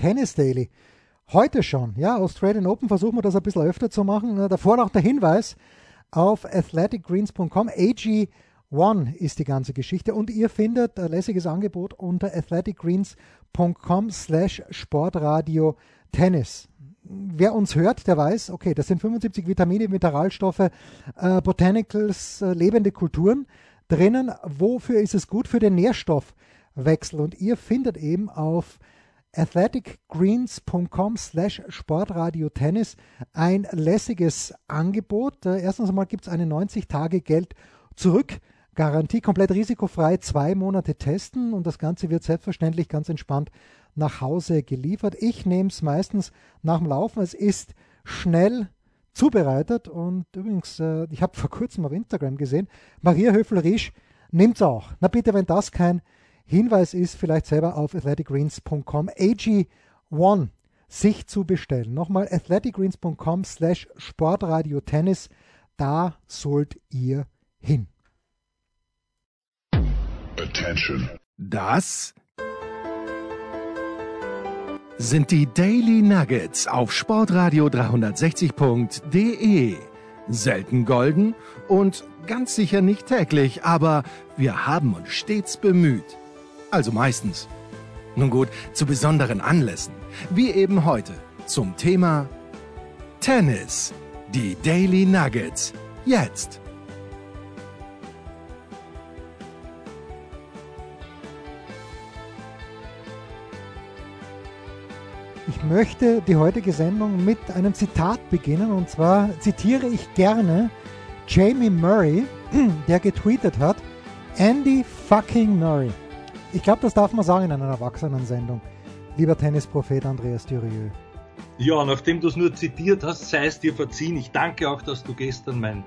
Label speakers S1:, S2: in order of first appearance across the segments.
S1: Tennis Daily. Heute schon, ja, Australian Open versuchen wir das ein bisschen öfter zu machen. Davor noch der Hinweis auf athleticgreens.com. AG1 ist die ganze Geschichte und ihr findet ein lässiges Angebot unter athleticgreens.com slash sportradio Tennis. Wer uns hört, der weiß, okay, das sind 75 Vitamine, Mineralstoffe, äh, Botanicals, äh, lebende Kulturen drinnen. Wofür ist es gut? Für den Nährstoffwechsel. Und ihr findet eben auf athleticgreens.com slash sportradiotennis ein lässiges Angebot. Äh, erstens einmal gibt es eine 90-Tage-Geld-Zurück-Garantie, komplett risikofrei, zwei Monate testen und das Ganze wird selbstverständlich ganz entspannt nach Hause geliefert. Ich nehme es meistens nach dem Laufen. Es ist schnell zubereitet und übrigens, äh, ich habe vor kurzem auf Instagram gesehen, Maria Höfel-Riesch nimmt es auch. Na bitte, wenn das kein Hinweis ist, vielleicht selber auf athleticgreens.com AG1 sich zu bestellen. Nochmal athleticgreens.com slash Sportradio Tennis. Da sollt ihr hin.
S2: Attention. Das sind die Daily Nuggets auf Sportradio 360.de. Selten golden und ganz sicher nicht täglich, aber wir haben uns stets bemüht. Also meistens. Nun gut, zu besonderen Anlässen, wie eben heute, zum Thema Tennis. Die Daily Nuggets. Jetzt.
S1: Ich möchte die heutige Sendung mit einem Zitat beginnen und zwar zitiere ich gerne Jamie Murray, der getweetet hat, Andy fucking Murray. Ich glaube, das darf man sagen in einer Erwachsenensendung. Lieber Tennisprophet Andreas Dürieu.
S3: Ja, nachdem du es nur zitiert hast, sei es dir verziehen. Ich danke auch, dass du gestern mein,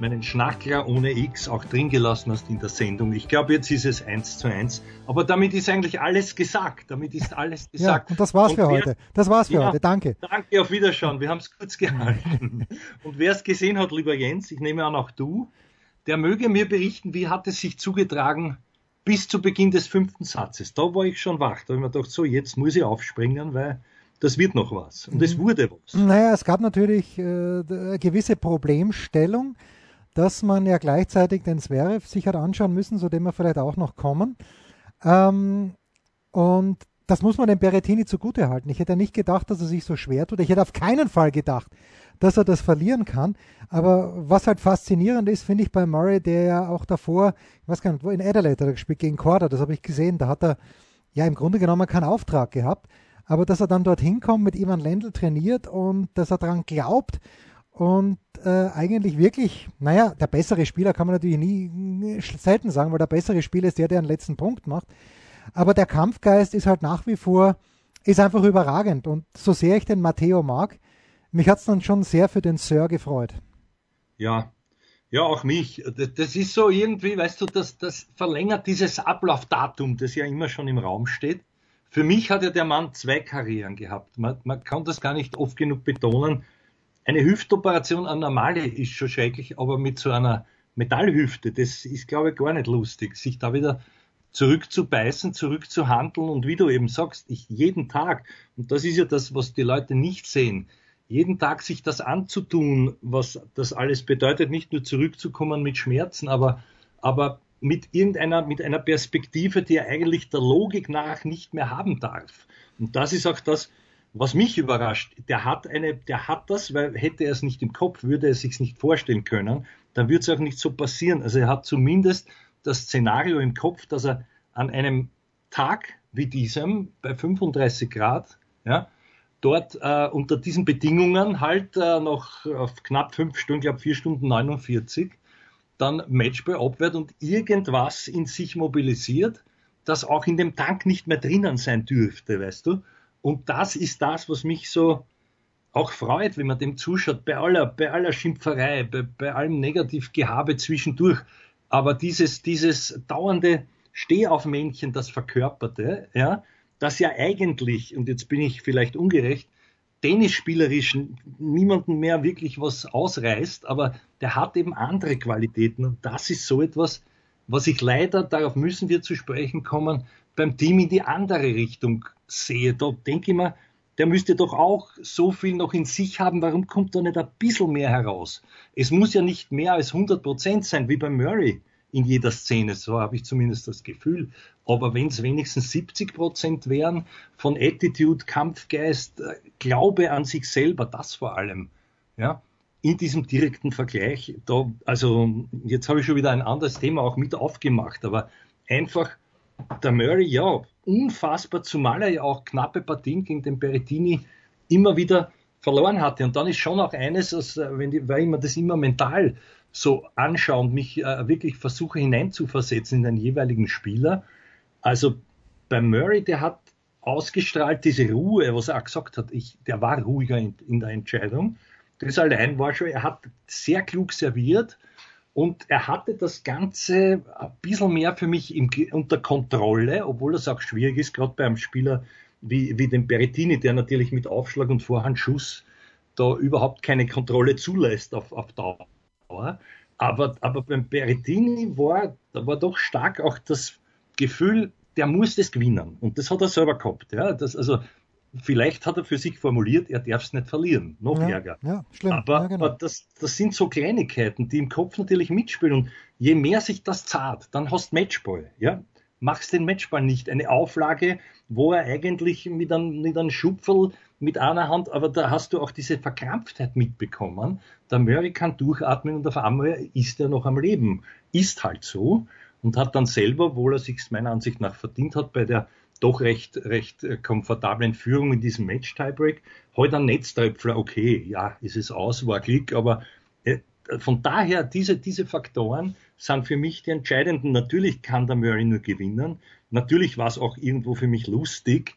S3: meinen Schnackler ohne X auch drin gelassen hast in der Sendung. Ich glaube, jetzt ist es eins zu eins. Aber damit ist eigentlich alles gesagt. Damit ist alles gesagt.
S1: Ja, und das war's und für wer, heute. Das war's für ja, heute. Danke.
S3: Danke, auf Wiederschauen. Wir haben es kurz gehalten. und wer es gesehen hat, lieber Jens, ich nehme an auch du, der möge mir berichten, wie hat es sich zugetragen, bis zu Beginn des fünften Satzes. Da war ich schon wach. Da habe ich mir gedacht, so, jetzt muss ich aufspringen, weil das wird noch was. Und es mhm. wurde was.
S1: Naja, es gab natürlich äh, eine gewisse Problemstellung, dass man ja gleichzeitig den Zverev sich hat anschauen müssen, zu dem wir vielleicht auch noch kommen. Ähm, und das muss man dem Berettini zugute halten. Ich hätte nicht gedacht, dass er sich so schwer tut. Ich hätte auf keinen Fall gedacht, dass er das verlieren kann. Aber was halt faszinierend ist, finde ich bei Murray, der ja auch davor, ich weiß gar nicht, wo in Adelaide hat er gespielt, gegen Korda, das habe ich gesehen, da hat er ja im Grunde genommen keinen Auftrag gehabt. Aber dass er dann dorthin kommt, mit Ivan Lendl trainiert und dass er daran glaubt und äh, eigentlich wirklich, naja, der bessere Spieler kann man natürlich nie selten sagen, weil der bessere Spieler ist der, der den letzten Punkt macht. Aber der Kampfgeist ist halt nach wie vor, ist einfach überragend. Und so sehr ich den Matteo mag, mich hat es dann schon sehr für den Sir gefreut.
S3: Ja, ja, auch mich. Das ist so irgendwie, weißt du, das, das verlängert dieses Ablaufdatum, das ja immer schon im Raum steht. Für mich hat ja der Mann zwei Karrieren gehabt. Man, man kann das gar nicht oft genug betonen. Eine Hüftoperation, eine normale, ist schon schrecklich, aber mit so einer Metallhüfte, das ist, glaube ich, gar nicht lustig, sich da wieder zurückzubeißen, zurückzuhandeln und wie du eben sagst, ich jeden Tag, und das ist ja das, was die Leute nicht sehen, jeden Tag sich das anzutun, was das alles bedeutet, nicht nur zurückzukommen mit Schmerzen, aber, aber mit irgendeiner, mit einer Perspektive, die er eigentlich der Logik nach nicht mehr haben darf. Und das ist auch das, was mich überrascht. Der hat eine, der hat das, weil hätte er es nicht im Kopf, würde er es sich nicht vorstellen können, dann würde es auch nicht so passieren. Also er hat zumindest das Szenario im Kopf, dass er an einem Tag wie diesem bei 35 Grad, ja, dort äh, unter diesen Bedingungen halt äh, noch auf knapp fünf Stunden, glaube vier Stunden 49, dann Matchball abwehrt und irgendwas in sich mobilisiert, das auch in dem Tank nicht mehr drinnen sein dürfte, weißt du? Und das ist das, was mich so auch freut, wenn man dem zuschaut, bei aller, bei aller Schimpferei, bei, bei allem Negativgehabe zwischendurch. Aber dieses, dieses dauernde Stehaufmännchen, das Verkörperte, ja, das ja eigentlich, und jetzt bin ich vielleicht ungerecht, tennisspielerisch niemanden mehr wirklich was ausreißt, aber der hat eben andere Qualitäten. Und das ist so etwas, was ich leider, darauf müssen wir zu sprechen kommen, beim Team in die andere Richtung sehe, da denke ich mir, der müsste doch auch so viel noch in sich haben. Warum kommt da nicht ein bisschen mehr heraus? Es muss ja nicht mehr als 100 Prozent sein, wie bei Murray in jeder Szene. So habe ich zumindest das Gefühl. Aber wenn es wenigstens 70 Prozent wären von Attitude, Kampfgeist, äh, Glaube an sich selber, das vor allem, ja, in diesem direkten Vergleich, da, also jetzt habe ich schon wieder ein anderes Thema auch mit aufgemacht, aber einfach der Murray, ja, unfassbar, zumal er ja auch knappe Partien gegen den Berettini immer wieder verloren hatte. Und dann ist schon auch eines, als, äh, wenn die, weil ich mir das immer mental so anschaue und mich äh, wirklich versuche hineinzuversetzen in den jeweiligen Spieler. Also bei Murray, der hat ausgestrahlt diese Ruhe, was er auch gesagt hat, ich, der war ruhiger in, in der Entscheidung. Das allein war schon, er hat sehr klug serviert, und er hatte das Ganze ein bisschen mehr für mich im, unter Kontrolle, obwohl das auch schwierig ist, gerade bei einem Spieler wie, wie dem Berettini, der natürlich mit Aufschlag und Vorhandschuss da überhaupt keine Kontrolle zulässt auf, auf Dauer. Aber, aber beim Berettini war, da war doch stark auch das Gefühl, der muss das gewinnen. Und das hat er selber gehabt. Ja. Das, also vielleicht hat er für sich formuliert, er darf es nicht verlieren. Noch ja, ärger. Ja, schlimm. Aber, ja, genau. aber das, das sind so Kleinigkeiten, die im Kopf natürlich mitspielen. Und je mehr sich das zahlt, dann hast du Matchball. Ja? Machst den Matchball nicht. Eine Auflage, wo er eigentlich mit einem, mit einem Schupferl mit einer Hand, aber da hast du auch diese Verkrampftheit mitbekommen. Der Murray kann durchatmen und auf einmal ist er noch am Leben. Ist halt so. Und hat dann selber, obwohl er sich meiner Ansicht nach verdient hat, bei der doch recht, recht äh, komfortablen Führung in diesem Match-Tiebreak. Heute ein Netztröpfler, okay, ja, ist es aus, war Klick, aber äh, von daher, diese, diese Faktoren sind für mich die entscheidenden. Natürlich kann der Murray nur gewinnen. Natürlich war es auch irgendwo für mich lustig,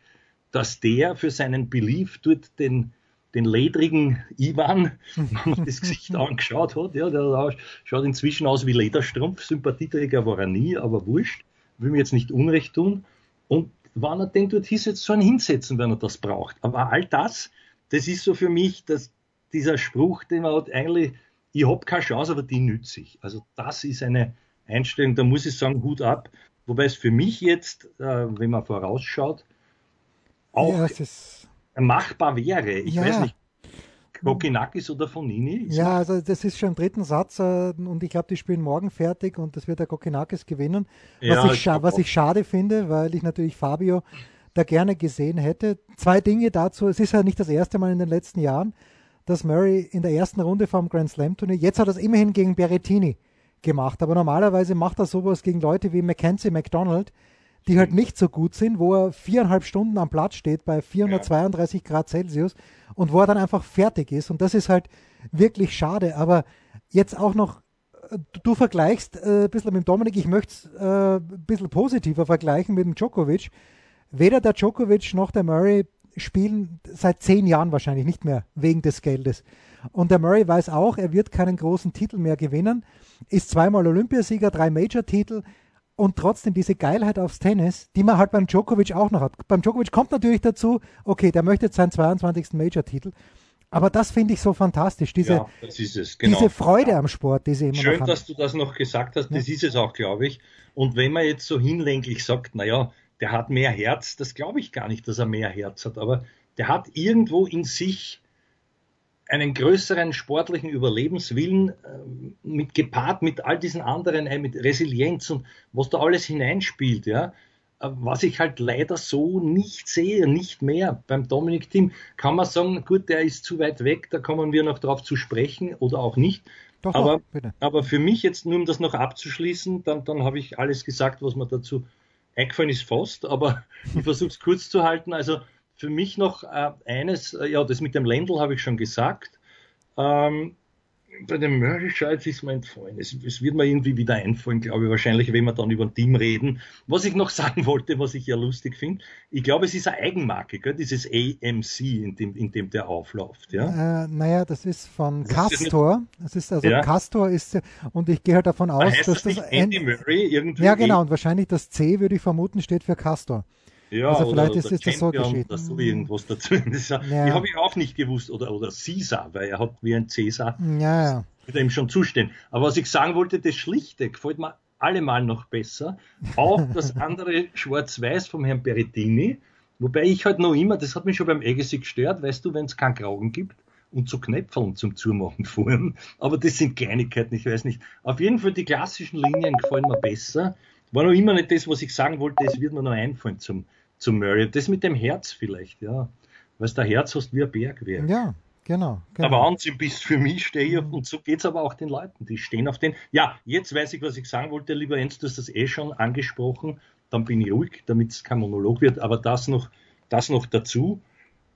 S3: dass der für seinen Belief dort den, den ledrigen Ivan, wenn man das Gesicht angeschaut hat, ja, der schaut inzwischen aus wie Lederstrumpf, Sympathieträger war er nie, aber wurscht, will mir jetzt nicht Unrecht tun. Und wann er denkt, dort hieß jetzt so ein hinsetzen, wenn er das braucht. Aber all das, das ist so für mich, dass dieser Spruch, den man hat, eigentlich, ich habe keine Chance, aber die nütze ich. Also das ist eine Einstellung, da muss ich sagen, Hut ab. Wobei es für mich jetzt, äh, wenn man vorausschaut, auch ja, machbar wäre. Ich ja. weiß nicht, Kokinakis oder Fonini?
S1: Ja, also das ist schon im dritten Satz äh, und ich glaube, die spielen morgen fertig und das wird der Kokinakis gewinnen. Was, ja, ich, was ich schade finde, weil ich natürlich Fabio da gerne gesehen hätte. Zwei Dinge dazu. Es ist ja nicht das erste Mal in den letzten Jahren, dass Murray in der ersten Runde vom Grand Slam Turnier, jetzt hat er es immerhin gegen Berrettini gemacht, aber normalerweise macht er sowas gegen Leute wie Mackenzie McDonald, die halt nicht so gut sind, wo er viereinhalb Stunden am Platz steht bei 432 ja. Grad Celsius und wo er dann einfach fertig ist. Und das ist halt wirklich schade. Aber jetzt auch noch, äh, du vergleichst äh, ein bisschen mit Dominik, ich möchte es äh, ein bisschen positiver vergleichen mit dem Djokovic. Weder der Djokovic noch der Murray spielen seit zehn Jahren wahrscheinlich nicht mehr wegen des Geldes. Und der Murray weiß auch, er wird keinen großen Titel mehr gewinnen, ist zweimal Olympiasieger, drei Major-Titel, und trotzdem diese Geilheit aufs Tennis, die man halt beim Djokovic auch noch hat. Beim Djokovic kommt natürlich dazu, okay, der möchte jetzt seinen 22. Major-Titel. Aber das finde ich so fantastisch, diese, ja, genau. diese Freude ja. am Sport, die sie immer
S3: Schön, dass du das noch gesagt hast, das ja. ist es auch, glaube ich. Und wenn man jetzt so hinlänglich sagt, naja, der hat mehr Herz, das glaube ich gar nicht, dass er mehr Herz hat, aber der hat irgendwo in sich einen größeren sportlichen Überlebenswillen äh, mit gepaart mit all diesen anderen, äh, mit Resilienz und was da alles hineinspielt, ja. Äh, was ich halt leider so nicht sehe, nicht mehr. Beim Dominik Team kann man sagen, gut, der ist zu weit weg, da kommen wir noch drauf zu sprechen oder auch nicht. Doch, aber, doch, aber für mich jetzt nur, um das noch abzuschließen, dann, dann habe ich alles gesagt, was mir dazu eingefallen ist fast, aber ich versuche es kurz zu halten. Also für mich noch äh, eines, äh, ja, das mit dem Ländl habe ich schon gesagt. Ähm, bei dem Murray-Scheiß ist mir entfallen. Es, es, wird mir irgendwie wieder einfallen, glaube ich, wahrscheinlich, wenn wir dann über ein Team reden. Was ich noch sagen wollte, was ich ja lustig finde, ich glaube, es ist eine Eigenmarke, gell? dieses AMC, in dem, in dem der aufläuft. Ja?
S1: Äh, naja, das ist von das Castor. das ist also ja? Castor ist, und ich gehe halt davon aus, dass das.
S3: Andy Murray irgendwie.
S1: Ja, genau, und wahrscheinlich das C, würde ich vermuten, steht für Castor.
S3: Ja, also vielleicht oder, ist, oder ist das so geschehen. Oder so irgendwas dazu. Das, ja. Die habe ich auch nicht gewusst. Oder, oder Caesar, weil er hat wie ein Caesar.
S1: Ja, ja.
S3: Würde ihm schon zustehen. Aber was ich sagen wollte, das Schlichte gefällt mir allemal noch besser. Auch das andere Schwarz-Weiß vom Herrn Berettini. Wobei ich halt noch immer, das hat mich schon beim Agassi gestört, weißt du, wenn es keinen Kragen gibt und zu Knöpfeln zum Zumachen fuhren. Aber das sind Kleinigkeiten, ich weiß nicht. Auf jeden Fall die klassischen Linien gefallen mir besser. War noch immer nicht das, was ich sagen wollte, es wird mir noch einfallen zum, zum Murray. Das mit dem Herz vielleicht, ja. Weil du Herz hast wie ein Bergwerk.
S1: Ja, genau. genau.
S3: Der Wahnsinn bist für mich, stehe ich auf, und so geht es aber auch den Leuten, die stehen auf den. Ja, jetzt weiß ich, was ich sagen wollte, lieber Jens, du hast das eh schon angesprochen, dann bin ich ruhig, damit es kein Monolog wird, aber das noch, das noch dazu.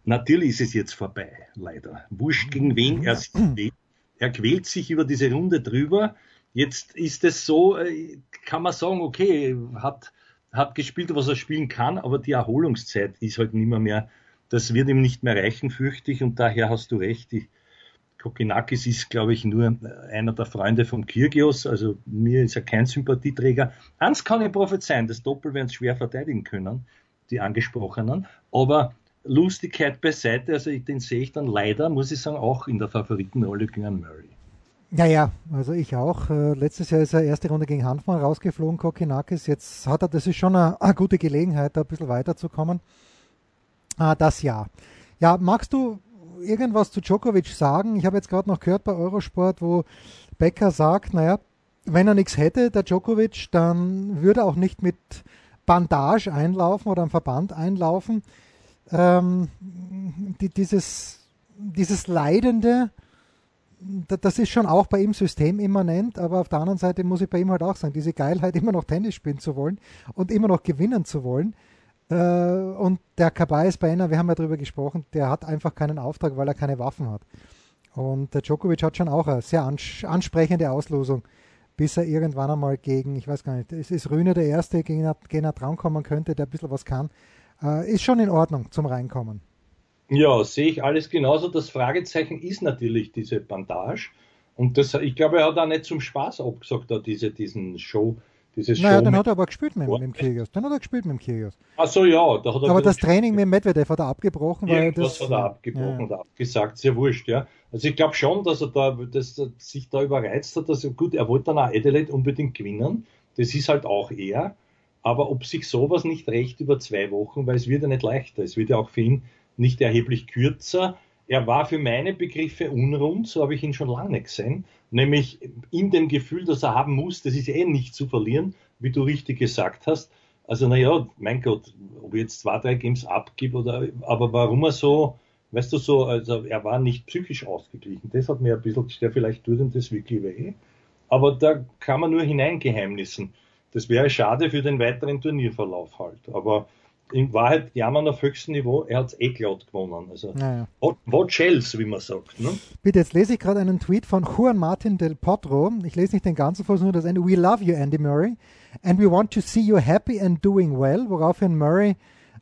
S3: Natürlich ist es jetzt vorbei, leider. Wurscht gegen wen er sich quält. Er quält sich über diese Runde drüber. Jetzt ist es so, äh, kann man sagen, okay, hat, hat gespielt, was er spielen kann, aber die Erholungszeit ist halt nicht mehr, mehr das wird ihm nicht mehr reichen, fürchte ich, und daher hast du recht. Die Kokinakis ist, glaube ich, nur einer der Freunde von Kirgios, also mir ist er kein Sympathieträger. Eins kann ich prophezeien, das Doppel werden schwer verteidigen können, die angesprochenen, aber Lustigkeit beiseite, also den sehe ich dann leider, muss ich sagen, auch in der Favoritenrolle gegen Murray.
S1: Ja, ja, also ich auch. Äh, letztes Jahr ist er erste Runde gegen Hanfmann rausgeflogen, Kokinakis. Jetzt hat er, das ist schon eine, eine gute Gelegenheit, da ein bisschen weiterzukommen. Ah, das ja. Ja, magst du irgendwas zu Djokovic sagen? Ich habe jetzt gerade noch gehört bei Eurosport, wo Becker sagt, naja, wenn er nichts hätte, der Djokovic, dann würde er auch nicht mit Bandage einlaufen oder am Verband einlaufen. Ähm, die, dieses, dieses Leidende, das ist schon auch bei ihm systemimmanent, aber auf der anderen Seite muss ich bei ihm halt auch sagen, diese Geilheit, immer noch Tennis spielen zu wollen und immer noch gewinnen zu wollen, äh, und der Kabais Bainer, wir haben ja darüber gesprochen, der hat einfach keinen Auftrag, weil er keine Waffen hat. Und der Djokovic hat schon auch eine sehr ansprechende Auslosung, bis er irgendwann einmal gegen, ich weiß gar nicht, es ist Rühne der Erste, gegen den er drankommen könnte, der ein bisschen was kann. Äh, ist schon in Ordnung zum Reinkommen.
S3: Ja, sehe ich alles genauso. Das Fragezeichen ist natürlich diese Bandage. Und das, ich glaube, er hat auch nicht zum Spaß abgesagt, da diese, diesen Show,
S1: dieses naja, dann hat er aber gespielt mit, mit dem Kyrgios. Dann hat er gespielt mit dem Kyrgios.
S3: Ach so, ja.
S1: Da er aber das Training mit Medvedev hat er abgebrochen.
S3: Weil das, hat er abgebrochen ja. oder abgesagt. Sehr wurscht, ja. Also ich glaube schon, dass er da dass er sich da überreizt hat. Dass er, gut, er wollte dann auch Adelaide unbedingt gewinnen. Das ist halt auch er. Aber ob sich sowas nicht recht über zwei Wochen, weil es wird ja nicht leichter. Es wird ja auch für ihn nicht erheblich kürzer. Er war für meine Begriffe unrund, so habe ich ihn schon lange gesehen nämlich in dem Gefühl, dass er haben muss, das ist eh nicht zu verlieren, wie du richtig gesagt hast. Also naja, mein Gott, ob ich jetzt zwei, drei Games abgibt oder, aber warum er so, weißt du so, also er war nicht psychisch ausgeglichen. Das hat mir ein bisschen gestört, vielleicht tut ihm das wirklich weh. Aber da kann man nur hineingeheimnissen. Das wäre schade für den weiteren Turnierverlauf halt. Aber in Wahrheit jammern auf höchstem Niveau, er hat eh glatt gewonnen. Also naja. watch else, wie man sagt. Ne?
S1: Bitte, jetzt lese ich gerade einen Tweet von Juan Martin del Potro. Ich lese nicht den ganzen Vers, nur das Ende. We love you, Andy Murray, and we want to see you happy and doing well. Woraufhin Murray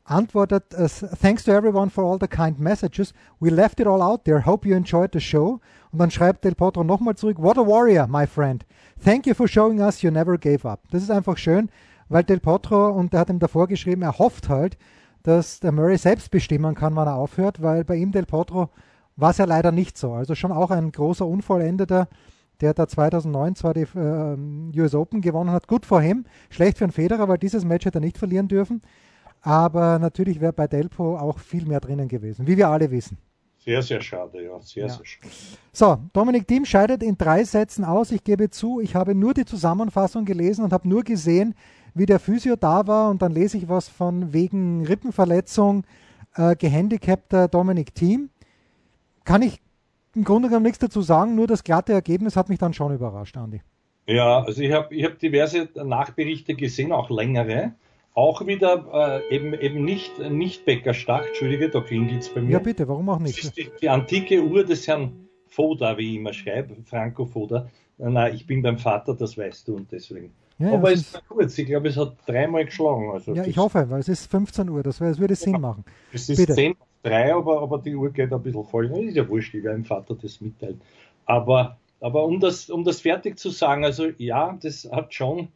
S1: antwortet, uh, thanks to everyone for all the kind messages. We left it all out there. Hope you enjoyed the show. Und dann schreibt Del Potro nochmal zurück, what a warrior, my friend. Thank you for showing us you never gave up. Das ist einfach schön weil Del Potro, und er hat ihm davor geschrieben, er hofft halt, dass der Murray selbst bestimmen kann, wann er aufhört, weil bei ihm Del Potro war es ja leider nicht so. Also schon auch ein großer Unvollendeter, der da 2009 zwar die äh, US Open gewonnen hat. Gut vor ihm, schlecht für einen Federer, weil dieses Match hätte er nicht verlieren dürfen. Aber natürlich wäre bei Delpo auch viel mehr drinnen gewesen, wie wir alle wissen.
S3: Sehr, sehr schade, ja. Sehr, ja. sehr schade.
S1: So, Dominik Thiem scheidet in drei Sätzen aus. Ich gebe zu, ich habe nur die Zusammenfassung gelesen und habe nur gesehen, wie der Physio da war und dann lese ich was von wegen Rippenverletzung äh, gehandicapter Dominik Thiem. Kann ich im Grunde genommen nichts dazu sagen, nur das glatte Ergebnis hat mich dann schon überrascht, Andi.
S3: Ja, also ich habe ich hab diverse Nachberichte gesehen, auch längere. Auch wieder äh, eben, eben nicht, nicht Bäckerstach, Entschuldige, da klingelt es bei mir.
S1: Ja, bitte, warum auch nicht?
S3: Das ist die, die antike Uhr des Herrn Foda, wie ich immer schreibe, Franco Foda. Nein, ich bin beim Vater, das weißt du und deswegen. Ja, Aber es ist kurz, ich glaube, es hat dreimal geschlagen. Also
S1: ja, ich hoffe, weil es ist 15 Uhr, das, das würde Sinn ja, machen.
S3: Es ist Bitte. 10 nach 3, aber, aber die Uhr geht ein bisschen voll. Das ist ja wurscht, ich werde dem Vater das mitteilen. Aber, aber um, das, um das fertig zu sagen, also ja, das hat schon,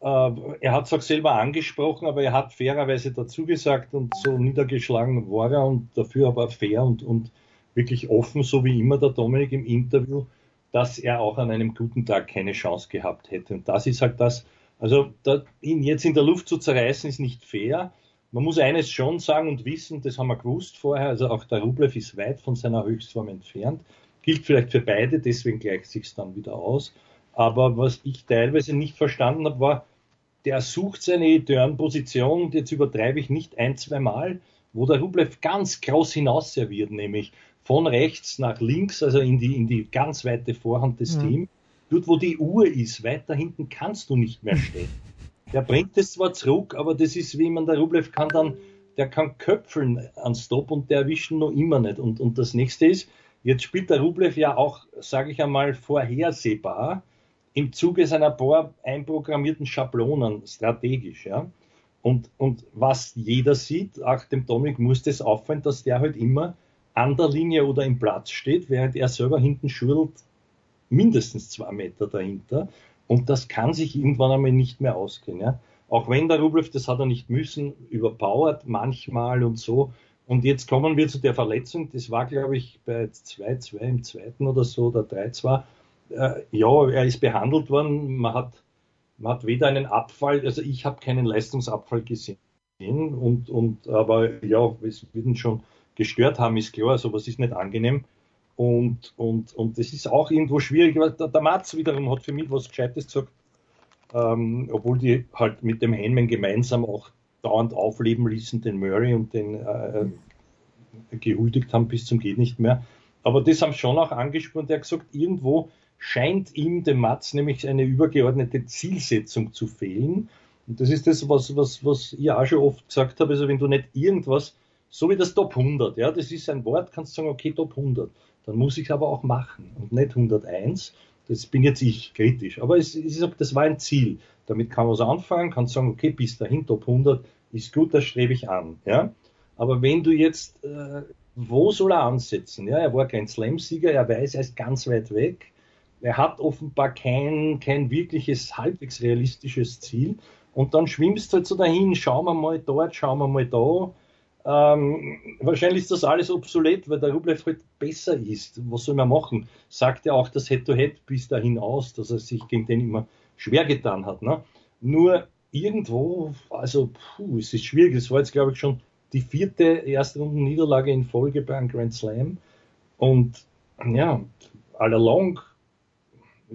S3: äh, er hat es auch selber angesprochen, aber er hat fairerweise dazu gesagt und so niedergeschlagen war er und dafür aber fair und, und wirklich offen, so wie immer der Dominik im Interview dass er auch an einem guten Tag keine Chance gehabt hätte. Und das ist halt das, also da, ihn jetzt in der Luft zu zerreißen, ist nicht fair. man muss eines schon sagen und wissen, das haben wir gewusst vorher, also auch der Rublev ist weit von seiner Höchstform entfernt. Gilt vielleicht für beide, deswegen gleicht sich dann wieder aus. Aber was ich teilweise nicht verstanden habe, war, der sucht seine Turn-Position, jetzt übertreibe ich nicht ein, zwei Mal, wo der Rublev ganz groß hinaus serviert, nämlich von rechts nach links, also in die, in die ganz weite Vorhand des mhm. Teams. Dort, wo die Uhr ist, weiter hinten kannst du nicht mehr stehen. Der bringt es zwar zurück, aber das ist wie man der Rublev kann dann, der kann köpfeln an Stop und der erwischt ihn noch immer nicht. Und, und das nächste ist, jetzt spielt der Rublev ja auch, sage ich einmal, vorhersehbar im Zuge seiner paar einprogrammierten Schablonen strategisch, ja. Und, und was jeder sieht, auch dem Dominik muss das auffallen, dass der halt immer an der Linie oder im Platz steht, während er selber hinten schüttelt mindestens zwei Meter dahinter. Und das kann sich irgendwann einmal nicht mehr ausgehen. Ja? Auch wenn der Rublev, das hat er nicht müssen, überpowert manchmal und so. Und jetzt kommen wir zu der Verletzung. Das war, glaube ich, bei 2-2 im zweiten oder so oder 3-2. Äh, ja, er ist behandelt worden. Man hat, man hat weder einen Abfall, also ich habe keinen Leistungsabfall gesehen. Und, und, aber ja, es wird schon gestört haben, ist klar. Sowas ist nicht angenehm. Und, und, und das ist auch irgendwo schwierig. Der, der Matz wiederum hat für mich was Gescheites gesagt, ähm, obwohl die halt mit dem Henman gemeinsam auch dauernd aufleben ließen, den Murray und den äh, gehuldigt haben bis zum geht nicht mehr. Aber das haben schon auch angesprochen. Der hat gesagt, irgendwo scheint ihm dem Matz nämlich eine übergeordnete Zielsetzung zu fehlen. Und das ist das, was, was, was ich auch schon oft gesagt habe. Also wenn du nicht irgendwas, so wie das Top 100, ja, das ist ein Wort, kannst du sagen, okay, Top 100 dann muss ich es aber auch machen und nicht 101. Das bin jetzt ich kritisch. Aber es, es ist, das war ein Ziel. Damit kann man was anfangen, kann sagen, okay, bis dahin Top 100 ist gut, das strebe ich an. Ja? Aber wenn du jetzt, äh, wo soll er ansetzen? Ja, er war kein Slam-Sieger, er weiß, er ist ganz weit weg. Er hat offenbar kein, kein wirkliches, halbwegs realistisches Ziel. Und dann schwimmst du halt so dahin, schauen wir mal dort, schauen wir mal da. Ähm, wahrscheinlich ist das alles obsolet, weil der Rublev halt besser ist. Was soll man machen? Sagt ja auch das Head-to-Head bis dahin aus, dass er sich gegen den immer schwer getan hat. Ne? Nur irgendwo, also puh, es ist schwierig. Es war jetzt, glaube ich, schon die vierte erste Niederlage in Folge bei einem Grand Slam. Und ja, all along,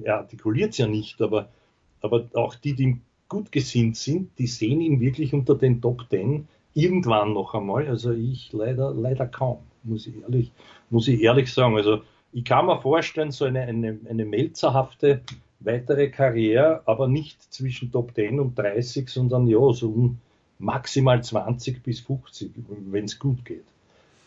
S3: er artikuliert es ja nicht, aber, aber auch die, die ihm gut gesinnt sind, die sehen ihn wirklich unter den Top Ten irgendwann noch einmal. Also ich leider, leider kaum, muss ich ehrlich, muss ich ehrlich sagen. Also ich kann mir vorstellen, so eine, eine, eine melzerhafte weitere Karriere, aber nicht zwischen Top 10 und 30, sondern ja, so maximal 20 bis 50, wenn es gut geht.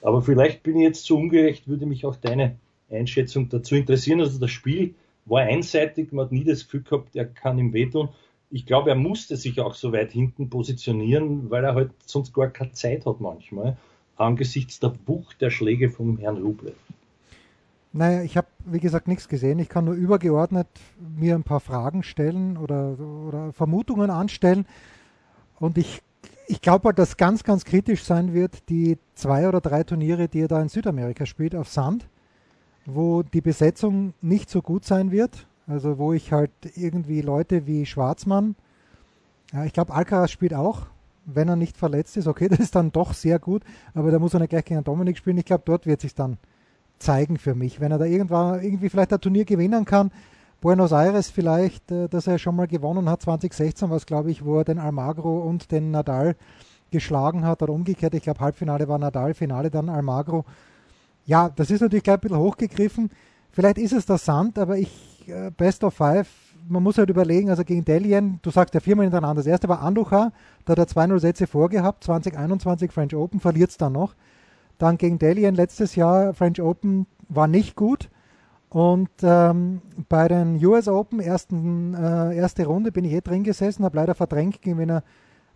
S3: Aber vielleicht bin ich jetzt zu ungerecht, würde mich auch deine Einschätzung dazu interessieren. Also das Spiel war einseitig, man hat nie das Gefühl gehabt, er kann ihm wehtun ich glaube, er musste sich auch so weit hinten positionieren, weil er halt sonst gar keine Zeit hat manchmal, angesichts der Wucht der Schläge vom Herrn Rublev.
S1: Naja, ich habe, wie gesagt, nichts gesehen. Ich kann nur übergeordnet mir ein paar Fragen stellen oder, oder Vermutungen anstellen. Und ich, ich glaube halt, dass ganz, ganz kritisch sein wird, die zwei oder drei Turniere, die er da in Südamerika spielt, auf Sand, wo die Besetzung nicht so gut sein wird. Also wo ich halt irgendwie Leute wie Schwarzmann, ja, ich glaube Alcaraz spielt auch, wenn er nicht verletzt ist, okay, das ist dann doch sehr gut, aber da muss er nicht gleich gegen Dominik spielen. Ich glaube, dort wird sich dann zeigen für mich, wenn er da irgendwann irgendwie vielleicht ein Turnier gewinnen kann. Buenos Aires vielleicht, äh, dass er schon mal gewonnen hat, 2016 was glaube ich, wo er den Almagro und den Nadal geschlagen hat oder umgekehrt. Ich glaube, Halbfinale war Nadal, Finale dann Almagro. Ja, das ist natürlich gleich ein bisschen hochgegriffen. Vielleicht ist es der Sand, aber ich äh, Best of Five, man muss halt überlegen, also gegen Delien, du sagst ja viermal hintereinander. Das erste war Anducha, da hat er 2-0 Sätze vorgehabt, 2021 French Open, verliert es dann noch. Dann gegen Delien letztes Jahr French Open war nicht gut. Und ähm, bei den US Open, ersten, äh, erste Runde, bin ich eh drin gesessen, habe leider verdrängt, gegen wen er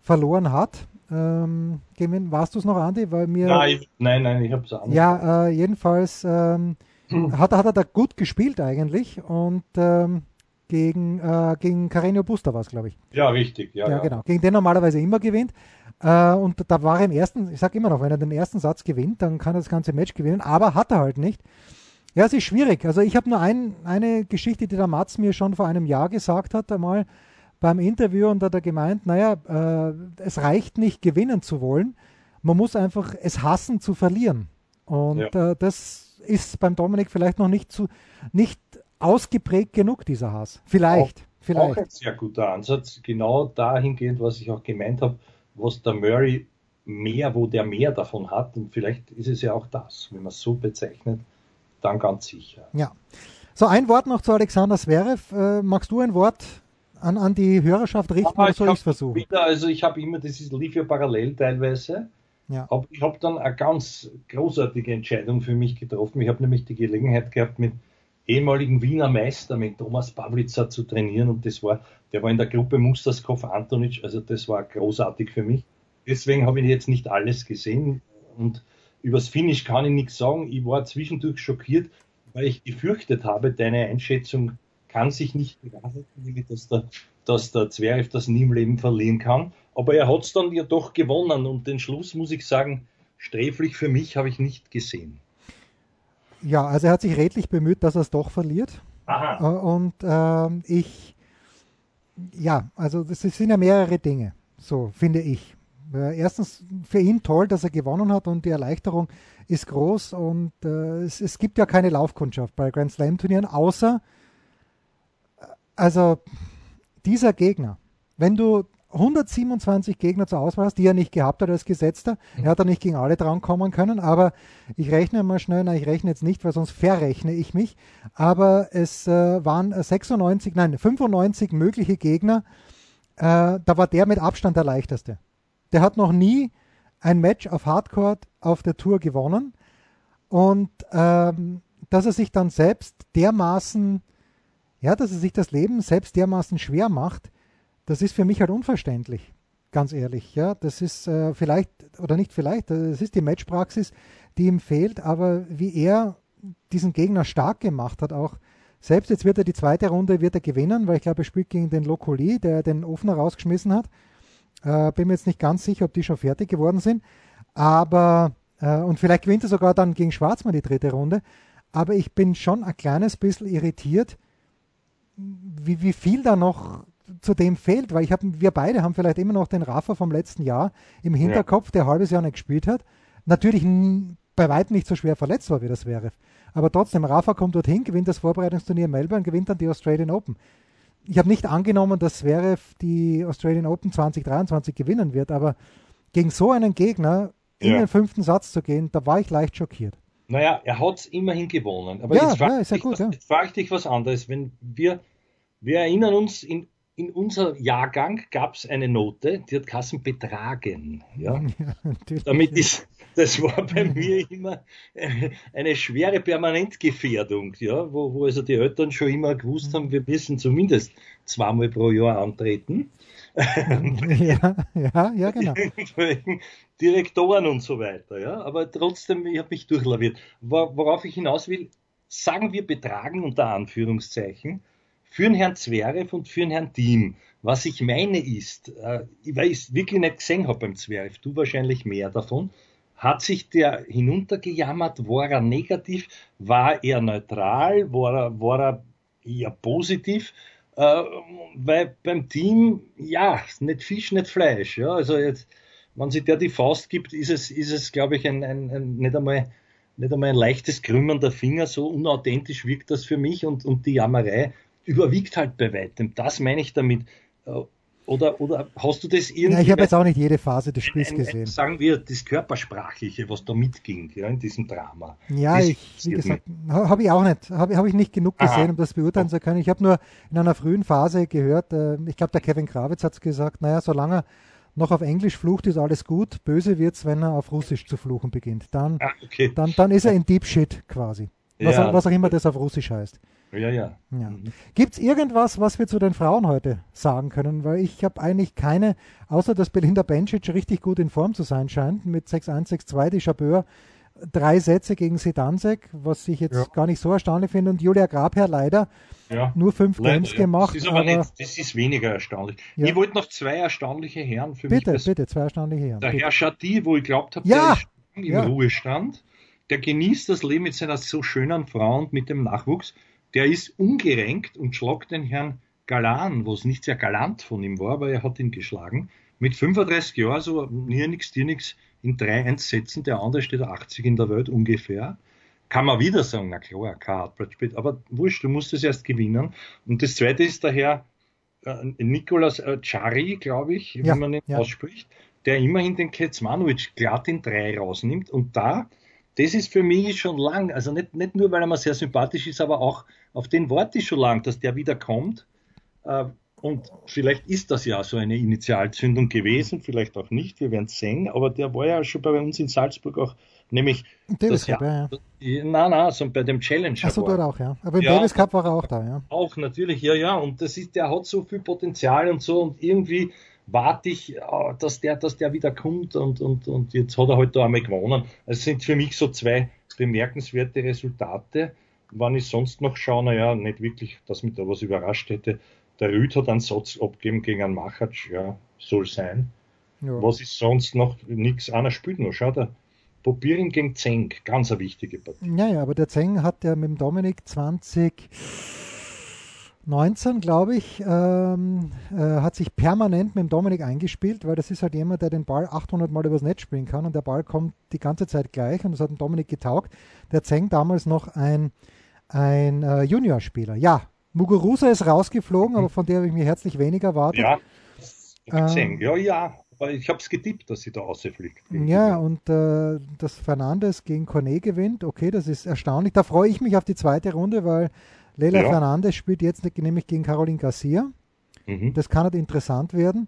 S1: verloren hat. Ähm, gegen wen warst du es noch, Andi? Weil mir,
S3: nein, nein, nein, ich habe es auch
S1: nicht. Ja, äh, jedenfalls ähm, hat, hat er da gut gespielt eigentlich und ähm, gegen, äh, gegen Carreño Buster war es, glaube ich.
S3: Ja, richtig. Ja,
S1: ja, ja, genau. Gegen den normalerweise immer gewinnt. Äh, und da war er im ersten, ich sage immer noch, wenn er den ersten Satz gewinnt, dann kann er das ganze Match gewinnen, aber hat er halt nicht. Ja, es ist schwierig. Also ich habe nur ein, eine Geschichte, die der Mats mir schon vor einem Jahr gesagt hat, einmal beim Interview und hat er gemeint, naja, äh, es reicht nicht gewinnen zu wollen, man muss einfach es hassen zu verlieren. Und ja. äh, das ist beim Dominik vielleicht noch nicht zu nicht ausgeprägt genug, dieser Hass. Vielleicht. Auch, vielleicht.
S3: Auch ein sehr guter Ansatz, genau dahingehend, was ich auch gemeint habe, was der Murray mehr, wo der mehr davon hat. Und vielleicht ist es ja auch das, wenn man es so bezeichnet, dann ganz sicher.
S1: Ja. So, ein Wort noch zu Alexander Zverev. Äh, magst du ein Wort an, an die Hörerschaft richten
S3: ja, oder soll ich es versuchen? Wieder, also ich habe immer, das ist, lief ja parallel teilweise. Ja. Aber ich habe dann eine ganz großartige Entscheidung für mich getroffen. Ich habe nämlich die Gelegenheit gehabt, mit ehemaligen Wiener Meister, mit Thomas Pavlitzer zu trainieren. Und das war, der war in der Gruppe Musterskov Antonic, also das war großartig für mich. Deswegen habe ich jetzt nicht alles gesehen. Und übers Finish kann ich nichts sagen. Ich war zwischendurch schockiert, weil ich gefürchtet habe, deine Einschätzung kann sich nicht bewahrheiten, dass der, dass der Zverev das nie im Leben verlieren kann. Aber er hat es dann ja doch gewonnen und den Schluss, muss ich sagen, sträflich für mich habe ich nicht gesehen.
S1: Ja, also er hat sich redlich bemüht, dass er es doch verliert. Aha. Äh, und äh, ich, ja, also das sind ja mehrere Dinge, so finde ich. Äh, erstens für ihn toll, dass er gewonnen hat und die Erleichterung ist groß und äh, es, es, gibt ja keine Laufkundschaft bei Grand Slam Turnieren, außer äh, also dieser Gegner, wenn du 127 Gegner zur Auswahl hast, die er nicht gehabt hat als Gesetzter. Er hat da nicht gegen alle drankommen können, aber ich rechne mal schnell, nein, ich rechne jetzt nicht, weil sonst verrechne ich mich. Aber es äh, waren 96, nein, 95 mögliche Gegner. Äh, da war der mit Abstand der leichteste. Der hat noch nie ein Match auf Hardcore auf der Tour gewonnen. Und ähm, dass er sich dann selbst dermaßen, ja, dass er sich das Leben selbst dermaßen schwer macht, das ist für mich halt unverständlich, ganz ehrlich. Ja, das ist äh, vielleicht oder nicht vielleicht, das ist die Matchpraxis, die ihm fehlt, aber wie er diesen Gegner stark gemacht hat, auch selbst jetzt wird er die zweite Runde wird er gewinnen, weil ich glaube, er spielt gegen den Lokoli, der den Offener rausgeschmissen hat. Äh, bin mir jetzt nicht ganz sicher, ob die schon fertig geworden sind, aber äh, und vielleicht gewinnt er sogar dann gegen Schwarzmann die dritte Runde. Aber ich bin schon ein kleines bisschen irritiert, wie, wie viel da noch zu dem fehlt, weil ich habe, wir beide haben vielleicht immer noch den Rafa vom letzten Jahr im Hinterkopf, ja. der halbes Jahr nicht gespielt hat. Natürlich bei weitem nicht so schwer verletzt war, wie das wäre. Aber trotzdem, Rafa kommt dorthin, gewinnt das Vorbereitungsturnier in Melbourne, gewinnt dann die Australian Open. Ich habe nicht angenommen, dass Zverev die Australian Open 2023 gewinnen wird, aber gegen so einen Gegner in den fünften Satz zu gehen, da war ich leicht schockiert.
S3: Naja, er hat es immerhin gewonnen.
S1: Aber ja, jetzt frage ja, ist ja
S3: gut,
S1: was, ja.
S3: frag ich dich was anderes. Wenn wir, wir erinnern uns in in unser Jahrgang gab es eine Note, die hat Kassen betragen. Ja? ja Damit ist, das war bei mir immer eine schwere Permanentgefährdung, ja? wo, wo also die Eltern schon immer gewusst haben, wir müssen zumindest zweimal pro Jahr antreten.
S1: ja, ja, ja, genau.
S3: Direktoren und so weiter, ja. Aber trotzdem, ich habe mich durchlaviert. Worauf ich hinaus will, sagen wir betragen unter Anführungszeichen, für den Herrn Zverev und für den Herrn Thiem. Was ich meine ist, äh, weil ich es wirklich nicht gesehen habe beim Zverev, du wahrscheinlich mehr davon, hat sich der hinuntergejammert, war er negativ, war er neutral, war er, war er eher positiv, äh, weil beim Team, ja, nicht Fisch, nicht Fleisch, ja, also jetzt, wenn sich der die Faust gibt, ist es, ist es, glaube ich, ein, ein, ein, nicht einmal, nicht einmal ein leichtes Krümmern der Finger, so unauthentisch wirkt das für mich und, und die Jammerei überwiegt halt bei weitem. Das meine ich damit. Äh, oder, oder hast du das irgendwie?
S1: Ja, ich habe jetzt auch nicht jede Phase des Spiels ein, ein, gesehen.
S3: Sagen wir das Körpersprachliche, was da mitging, ja, in diesem Drama.
S1: Ja, das ich, wie gesagt, habe ich auch nicht, habe hab ich nicht genug gesehen, Aha. um das beurteilen zu können. Ich habe nur in einer frühen Phase gehört, äh, ich glaube, der Kevin Krawitz hat es gesagt, naja, solange er noch auf Englisch flucht, ist alles gut. Böse wird es, wenn er auf Russisch zu fluchen beginnt. Dann, ah, okay. dann, dann ist er in Deep Shit quasi. Was, ja. was auch immer das auf Russisch heißt.
S3: Ja, ja.
S1: ja. Gibt es irgendwas, was wir zu den Frauen heute sagen können? Weil ich habe eigentlich keine, außer dass Belinda Bencic richtig gut in Form zu sein scheint, mit 6-1, 6-2, die Chabeur, drei Sätze gegen Sedansek, was ich jetzt ja. gar nicht so erstaunlich finde. Und Julia Grabherr leider ja. nur fünf leider, Games gemacht.
S3: Das ist aber, aber, nicht, das ist weniger erstaunlich. Ich wollte noch zwei erstaunliche Herren
S1: für bitte, mich. Bitte, bitte, zwei erstaunliche Herren.
S3: Der
S1: bitte.
S3: Herr Chatti, wo ich glaubt habe, der ist im Ruhestand. Der genießt das Leben mit seiner so schönen Frau und mit dem Nachwuchs der ist ungerenkt und schlagt den Herrn Galan, wo es nicht sehr galant von ihm war, aber er hat ihn geschlagen. Mit 35 Jahren, so hier nix, dir nix, in drei Einsätzen, der andere steht 80 in der Welt ungefähr. Kann man wieder sagen, na klar, kein Hardbread aber wurscht, du musst es erst gewinnen. Und das zweite ist daher äh, Nikolas äh, Chari, glaube ich, ja, wie man ihn ja. ausspricht, der immerhin den Kecmanovic glatt in drei rausnimmt. Und da, das ist für mich schon lang, also nicht, nicht nur, weil er mir sehr sympathisch ist, aber auch auf den warte ich schon lang, dass der wieder kommt. Äh, und vielleicht ist das ja so eine Initialzündung gewesen, vielleicht auch nicht, wir werden es sehen, aber der war ja schon bei uns in Salzburg auch, nämlich
S1: Davis Cup, ja,
S3: ja. Nein, nein, so bei dem Challenge.
S1: Achso, dort auch, ja. Aber im ja, Davis Cup war er auch da, ja.
S3: Auch natürlich, ja, ja. Und das ist, der hat so viel Potenzial und so und irgendwie warte ich, äh, dass der, dass der wieder kommt und, und, und jetzt hat er halt da einmal gewonnen. Es sind für mich so zwei bemerkenswerte Resultate. Wenn ich sonst noch schaue, naja, nicht wirklich, dass mich da was überrascht hätte. Der Rüd hat einen Satz abgegeben gegen einen Machatsch, ja, soll sein. Ja. Was ist sonst noch? Nichts, einer spielt noch, schau da. Probieren gegen Zeng, ganz eine wichtige Partie.
S1: Ja, ja, aber der Zeng hat ja mit dem Dominik 20 19, glaube ich, ähm, äh, hat sich permanent mit dem Dominik eingespielt, weil das ist halt jemand, der den Ball 800 Mal übers Netz spielen kann und der Ball kommt die ganze Zeit gleich und das hat dem Dominik getaugt. Der Zeng damals noch ein, ein äh, Juniorspieler. Ja, Muguruza ist rausgeflogen, aber von der habe ich mir herzlich weniger erwartet.
S3: Ja, ähm, ja, ja, aber ich habe es getippt, dass sie da rausfliegt.
S1: Ja, und äh, dass Fernandes gegen Cornet gewinnt, okay, das ist erstaunlich. Da freue ich mich auf die zweite Runde, weil Leila ja. Fernandes spielt jetzt nämlich gegen Caroline Garcia. Mhm. Das kann halt interessant werden.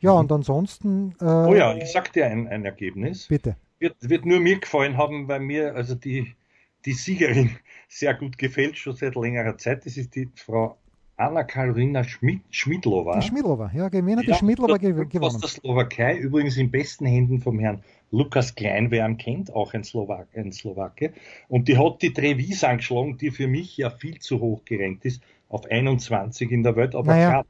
S1: Ja, mhm. und ansonsten.
S3: Äh, oh ja, ich sag dir ein, ein Ergebnis.
S1: Bitte.
S3: Wird, wird nur mir gefallen haben, weil mir also die, die Siegerin sehr gut gefällt, schon seit längerer Zeit. Das ist die Frau Anna-Karolina Schmid Schmidlova.
S1: Die Schmidlova, ja, wen hat ja, die Schmidlova gewonnen? Aus
S3: der Slowakei, übrigens in besten Händen vom Herrn Lukas Klein, wer ihn kennt, auch ein, Slowak, ein Slowake. Und die hat die Trevis angeschlagen, die für mich ja viel zu hoch gerankt ist, auf 21 in der Welt, aber naja. knapp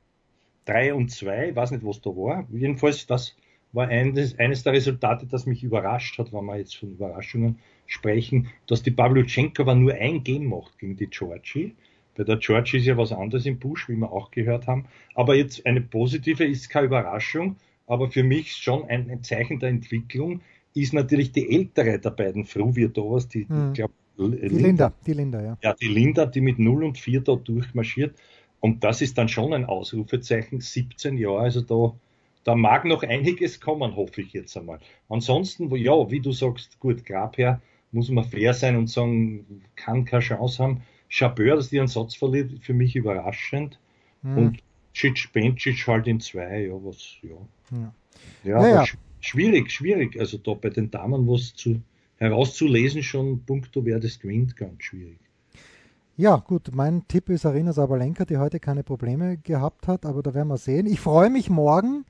S3: 3 und 2, ich weiß nicht, was da war. Jedenfalls, das war eines, eines der Resultate, das mich überrascht hat, wenn wir jetzt von Überraschungen sprechen, dass die Pavlyuchenkova nur ein Game macht gegen die Georgie. Bei der Georgie ist ja was anderes im Busch, wie wir auch gehört haben. Aber jetzt eine positive ist keine Überraschung aber für mich schon ein, Zeichen der Entwicklung ist natürlich die ältere der beiden Fruvirtuos, die, hm.
S1: glaub, die Linda, Linda, die Linda, ja.
S3: Ja, die Linda, die mit 0 und 4 da durchmarschiert. Und das ist dann schon ein Ausrufezeichen, 17 Jahre, also da, da mag noch einiges kommen, hoffe ich jetzt einmal. Ansonsten, ja, wie du sagst, gut, Grabherr, muss man fair sein und sagen, kann keine Chance haben. Chabeur, dass die einen Satz verliert, für mich überraschend. Hm. Und Cic Bencic halt in zwei, ja, was, ja. Ja, ja, ja. schwierig, schwierig. Also da bei den Damen was zu, herauszulesen, schon puncto wer das gewinnt, ganz schwierig.
S1: Ja, gut, mein Tipp ist Arina Sabalenka, die heute keine Probleme gehabt hat, aber da werden wir sehen. Ich freue mich morgen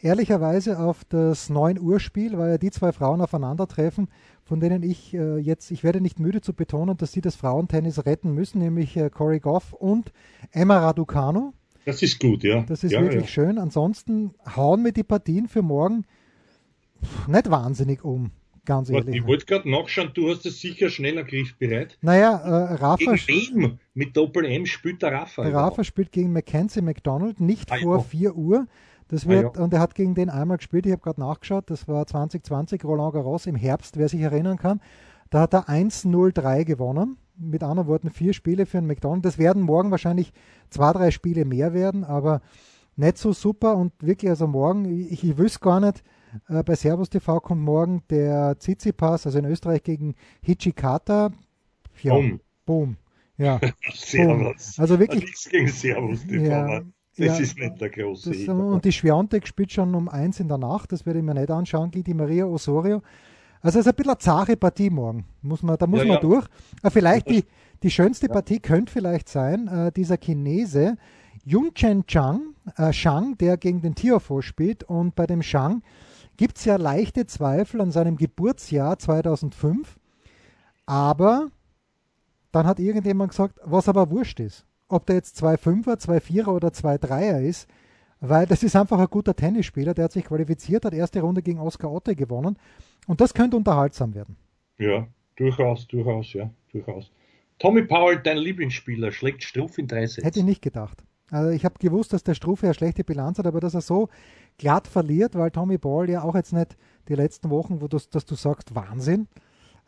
S1: ehrlicherweise auf das 9 Uhr Spiel, weil ja die zwei Frauen aufeinandertreffen, von denen ich äh, jetzt, ich werde nicht müde zu betonen, dass sie das Frauentennis retten müssen, nämlich äh, Cory Goff und Emma Raducanu.
S3: Das ist gut, ja.
S1: Das ist
S3: ja,
S1: wirklich ja. schön. Ansonsten hauen wir die Partien für morgen nicht wahnsinnig um, ganz ehrlich.
S3: Ich wollte gerade nachschauen, du hast es sicher schneller griffbereit.
S1: Naja, äh, Rafa.
S3: Gegen wem mit Doppel-M spielt der Rafa?
S1: Der Rafa spielt gegen Mackenzie McDonald, nicht ah, vor ja. 4 Uhr. Das wird, ah, ja. Und er hat gegen den einmal gespielt, ich habe gerade nachgeschaut, das war 2020 Roland Garros im Herbst, wer sich erinnern kann. Da hat er 1-0-3 gewonnen mit anderen Worten vier Spiele für einen McDonald. Das werden morgen wahrscheinlich zwei, drei Spiele mehr werden, aber nicht so super und wirklich, also morgen, ich, ich wüsste gar nicht, äh, bei Servus TV kommt morgen der Tsitsipas, also in Österreich gegen Hichikata. Ja, boom. boom. Ja.
S3: Servus.
S1: Also wirklich.
S3: Nichts gegen Servus TV. Ja, das ja, ist nicht der große. Das,
S1: und die Schwiontek spielt schon um eins in der Nacht, das werde ich mir nicht anschauen, die Maria Osorio. Also es ist ein bisschen eine zahre Partie morgen. Muss man, da muss ja, man ja. durch. Aber vielleicht die, die schönste Partie könnte vielleicht sein, äh, dieser Chinese Yunchen Chang, äh, Shang, der gegen den Tiafo spielt. Und bei dem Shang gibt es ja leichte Zweifel an seinem Geburtsjahr 2005. Aber dann hat irgendjemand gesagt, was aber wurscht ist. Ob der jetzt 2-5er, 2-4er oder 2-3er ist, weil das ist einfach ein guter Tennisspieler, der hat sich qualifiziert, hat erste Runde gegen Oscar Otte gewonnen und das könnte unterhaltsam werden.
S3: Ja, durchaus, durchaus, ja, durchaus. Tommy Powell, dein Lieblingsspieler, schlägt Struff in drei Sätzen.
S1: Hätte ich nicht gedacht. Also ich habe gewusst, dass der Strufe eine schlechte Bilanz hat, aber dass er so glatt verliert, weil Tommy Ball ja auch jetzt nicht die letzten Wochen, wo du, dass du sagst, Wahnsinn,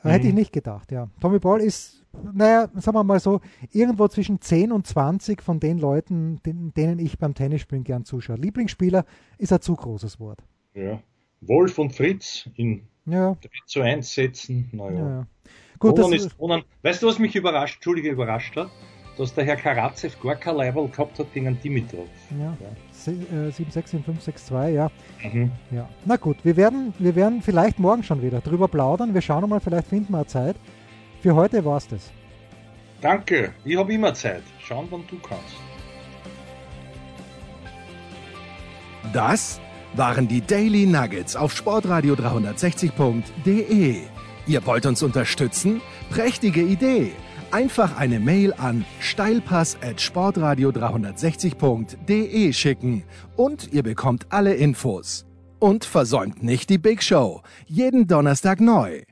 S1: mhm. hätte ich nicht gedacht, ja. Tommy Ball ist, naja, sagen wir mal so, irgendwo zwischen 10 und 20 von den Leuten, den, denen ich beim Tennisspielen gern zuschaue. Lieblingsspieler ist ein zu großes Wort.
S3: Ja. Wolf und Fritz in ja. 3 zu 1 setzen, naja. Ja. Gut, Ronan ist Ronan. Weißt du, was mich überrascht, Entschuldige, überrascht hat? Dass der Herr Karatsev gar kein Level gehabt hat gegen Dimitrov.
S1: Ja, ja. 7-6 in 5-6-2, ja. Mhm. ja. Na gut, wir werden, wir werden vielleicht morgen schon wieder drüber plaudern. Wir schauen mal, vielleicht finden wir eine Zeit. Für heute war es das.
S3: Danke, ich habe immer Zeit. Schauen, wann du kannst.
S2: Das waren die Daily Nuggets auf Sportradio 360.de. Ihr wollt uns unterstützen? Prächtige Idee! Einfach eine Mail an steilpass@sportradio360.de schicken und ihr bekommt alle Infos. Und versäumt nicht die Big Show. Jeden Donnerstag neu.